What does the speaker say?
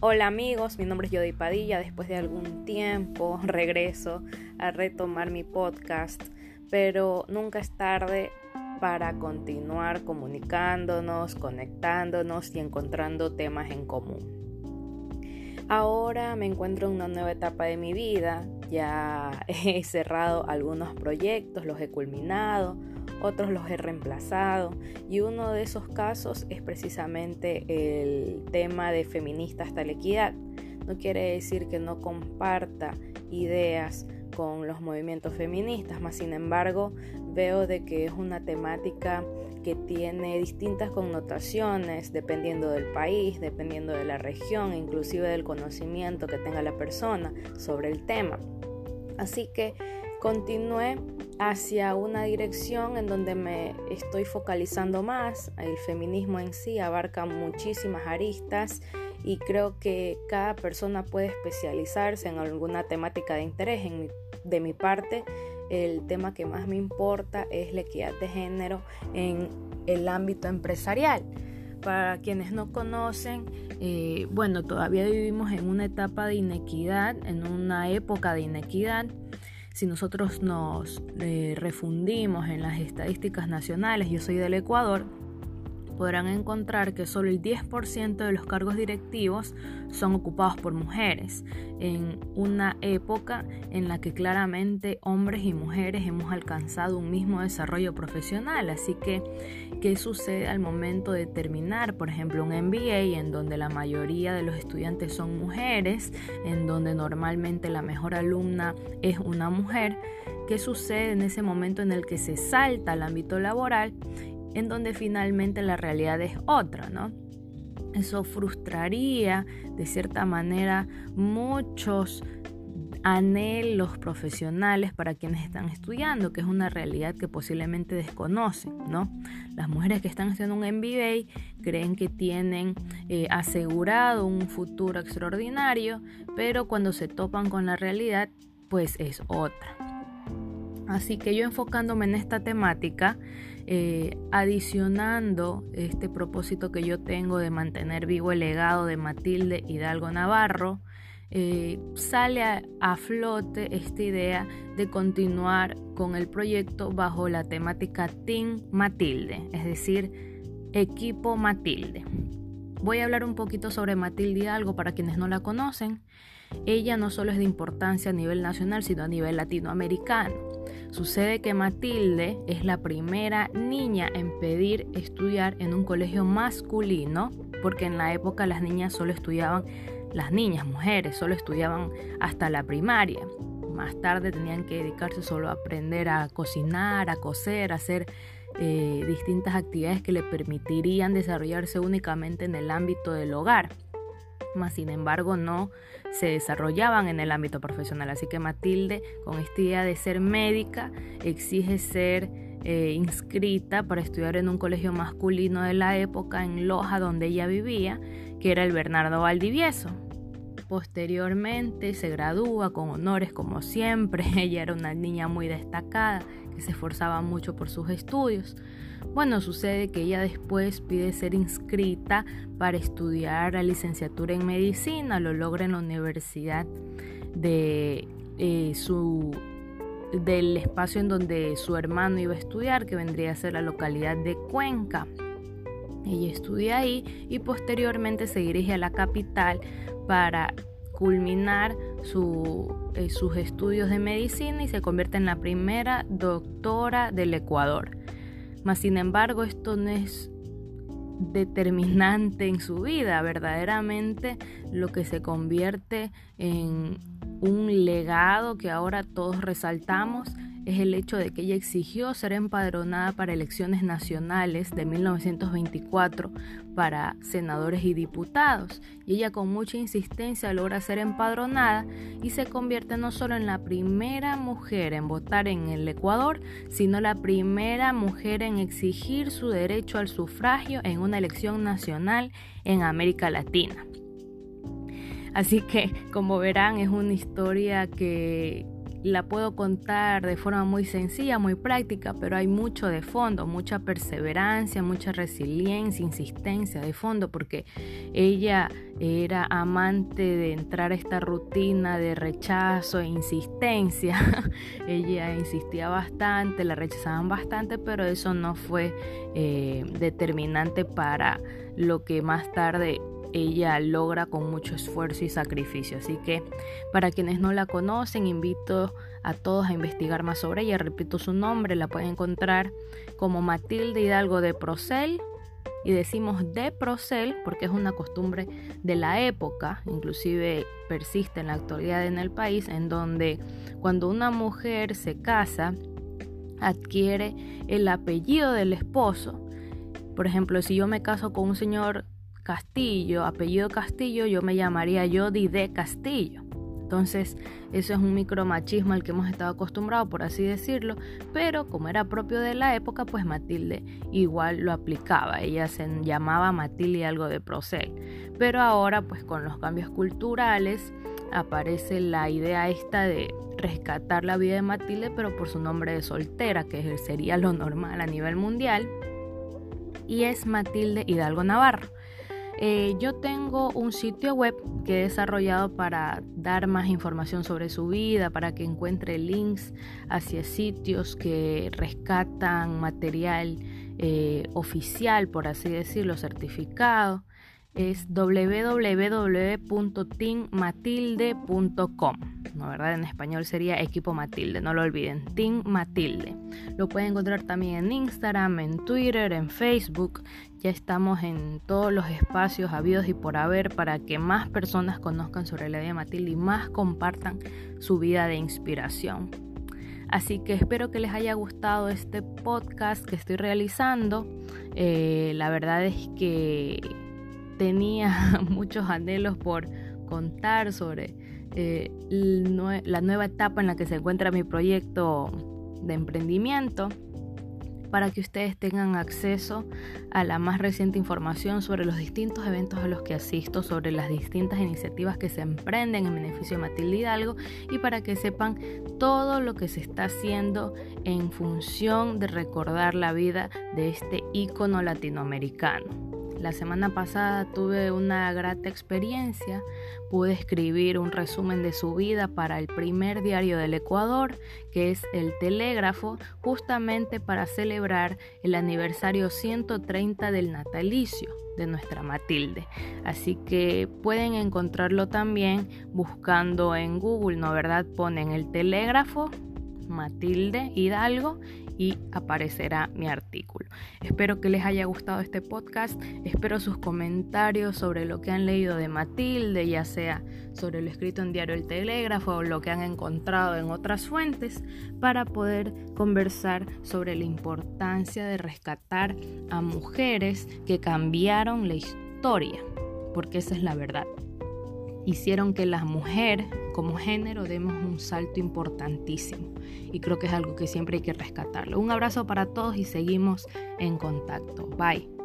Hola amigos, mi nombre es Yodi Padilla. Después de algún tiempo regreso a retomar mi podcast, pero nunca es tarde para continuar comunicándonos, conectándonos y encontrando temas en común. Ahora me encuentro en una nueva etapa de mi vida, ya he cerrado algunos proyectos, los he culminado, otros los he reemplazado y uno de esos casos es precisamente el tema de feminista hasta la equidad. No quiere decir que no comparta ideas con los movimientos feministas, más sin embargo veo de que es una temática que tiene distintas connotaciones dependiendo del país, dependiendo de la región, inclusive del conocimiento que tenga la persona sobre el tema. Así que continué hacia una dirección en donde me estoy focalizando más. El feminismo en sí abarca muchísimas aristas y creo que cada persona puede especializarse en alguna temática de interés. de mi parte, el tema que más me importa es la equidad de género en el ámbito empresarial. Para quienes no conocen, eh, bueno, todavía vivimos en una etapa de inequidad, en una época de inequidad si nosotros nos eh, refundimos en las estadísticas nacionales, yo soy del Ecuador, podrán encontrar que solo el 10% de los cargos directivos son ocupados por mujeres, en una época en la que claramente hombres y mujeres hemos alcanzado un mismo desarrollo profesional. Así que, ¿qué sucede al momento de terminar, por ejemplo, un MBA en donde la mayoría de los estudiantes son mujeres, en donde normalmente la mejor alumna es una mujer? ¿Qué sucede en ese momento en el que se salta al ámbito laboral en donde finalmente la realidad es otra, ¿no? Eso frustraría de cierta manera muchos anhelos profesionales para quienes están estudiando, que es una realidad que posiblemente desconocen, ¿no? Las mujeres que están haciendo un MBA creen que tienen eh, asegurado un futuro extraordinario, pero cuando se topan con la realidad, pues es otra. Así que yo enfocándome en esta temática, eh, adicionando este propósito que yo tengo de mantener vivo el legado de Matilde Hidalgo Navarro, eh, sale a, flote esta idea de continuar con el proyecto bajo la temática Team Matilde, es decir, equipo Matilde. Voy a hablar un poquito sobre Matilde Hidalgo para quienes no la conocen. Ella no solo es de importancia a nivel nacional, sino a nivel latinoamericano. Sucede que Matilde es la primera niña en pedir estudiar en un colegio masculino, porque en la época las niñas solo estudiaban, las niñas, mujeres, solo estudiaban hasta la primaria. Más tarde tenían que dedicarse solo a aprender a cocinar, a coser, a hacer eh, distintas actividades que le permitirían desarrollarse únicamente en el ámbito del hogar sin embargo no se desarrollaban en el ámbito profesional. Así que Matilde, con esta idea de ser médica, exige ser eh, inscrita para estudiar en un colegio masculino de la época en Loja, donde ella vivía, que era el Bernardo Valdivieso. Posteriormente se gradúa con honores como siempre. Ella era una niña muy destacada que se esforzaba mucho por sus estudios. Bueno, sucede que ella después pide ser inscrita para estudiar la licenciatura en medicina, lo logra en la universidad de eh, su del espacio en donde su hermano iba a estudiar, que vendría a ser la localidad de Cuenca. Ella estudia ahí y posteriormente se dirige a la capital para culminar eh, sus estudios de medicina y se convierte en la primera doctora del Ecuador. Sin embargo, esto no es determinante en su vida, verdaderamente lo que se convierte en un legado que ahora todos resaltamos es el hecho de que ella exigió ser empadronada para elecciones nacionales de 1924 para senadores y diputados. Y ella con mucha insistencia logra ser empadronada y se convierte no solo en la primera mujer en votar en el Ecuador, sino la primera mujer en exigir su derecho al sufragio en una elección nacional en América Latina. Así que, como verán, es una historia que, la puedo contar de forma muy sencilla, muy práctica, pero hay mucho de fondo, mucha perseverancia, mucha resiliencia, insistencia de fondo, porque ella era amante de entrar a esta rutina de rechazo e insistencia. ella insistía bastante, la rechazaban bastante, pero eso no fue eh, determinante para lo que más tarde ella logra con mucho esfuerzo y sacrificio. Así que para quienes no la conocen, invito a todos a investigar más sobre ella. Repito su nombre, la pueden encontrar como Matilde Hidalgo de Procel. Y decimos de Procel porque es una costumbre de la época, inclusive persiste en la actualidad en el país, en donde cuando una mujer se casa, adquiere el apellido del esposo. Por ejemplo, si yo me caso con un señor Castillo, apellido Castillo, yo me llamaría Jody de Castillo. Entonces, eso es un micromachismo al que hemos estado acostumbrados, por así decirlo, pero como era propio de la época, pues Matilde igual lo aplicaba. Ella se llamaba Matilde algo de Procel. Pero ahora, pues con los cambios culturales, aparece la idea esta de rescatar la vida de Matilde, pero por su nombre de soltera, que sería lo normal a nivel mundial. Y es Matilde Hidalgo Navarro. Eh, yo tengo un sitio web que he desarrollado para dar más información sobre su vida, para que encuentre links hacia sitios que rescatan material eh, oficial, por así decirlo, certificado es www.teammatilde.com. ¿no, ¿verdad? En español sería Equipo Matilde, no lo olviden, Team Matilde. Lo pueden encontrar también en Instagram, en Twitter, en Facebook. Ya estamos en todos los espacios habidos y por haber para que más personas conozcan sobre la vida de Matilde y más compartan su vida de inspiración. Así que espero que les haya gustado este podcast que estoy realizando. Eh, la verdad es que tenía muchos anhelos por contar sobre eh, la nueva etapa en la que se encuentra mi proyecto de emprendimiento para que ustedes tengan acceso a la más reciente información sobre los distintos eventos a los que asisto, sobre las distintas iniciativas que se emprenden en beneficio de Matilde Hidalgo y para que sepan todo lo que se está haciendo en función de recordar la vida de este ícono latinoamericano. La semana pasada tuve una grata experiencia, pude escribir un resumen de su vida para el primer diario del Ecuador, que es El Telégrafo, justamente para celebrar el aniversario 130 del natalicio de nuestra Matilde. Así que pueden encontrarlo también buscando en Google, ¿no verdad? Ponen el telégrafo Matilde Hidalgo y aparecerá mi artículo. Espero que les haya gustado este podcast, espero sus comentarios sobre lo que han leído de Matilde, ya sea sobre lo escrito en Diario El Telégrafo o lo que han encontrado en otras fuentes, para poder conversar sobre la importancia de rescatar a mujeres que cambiaron la historia, porque esa es la verdad hicieron que la mujer como género demos un salto importantísimo y creo que es algo que siempre hay que rescatarlo. Un abrazo para todos y seguimos en contacto. Bye.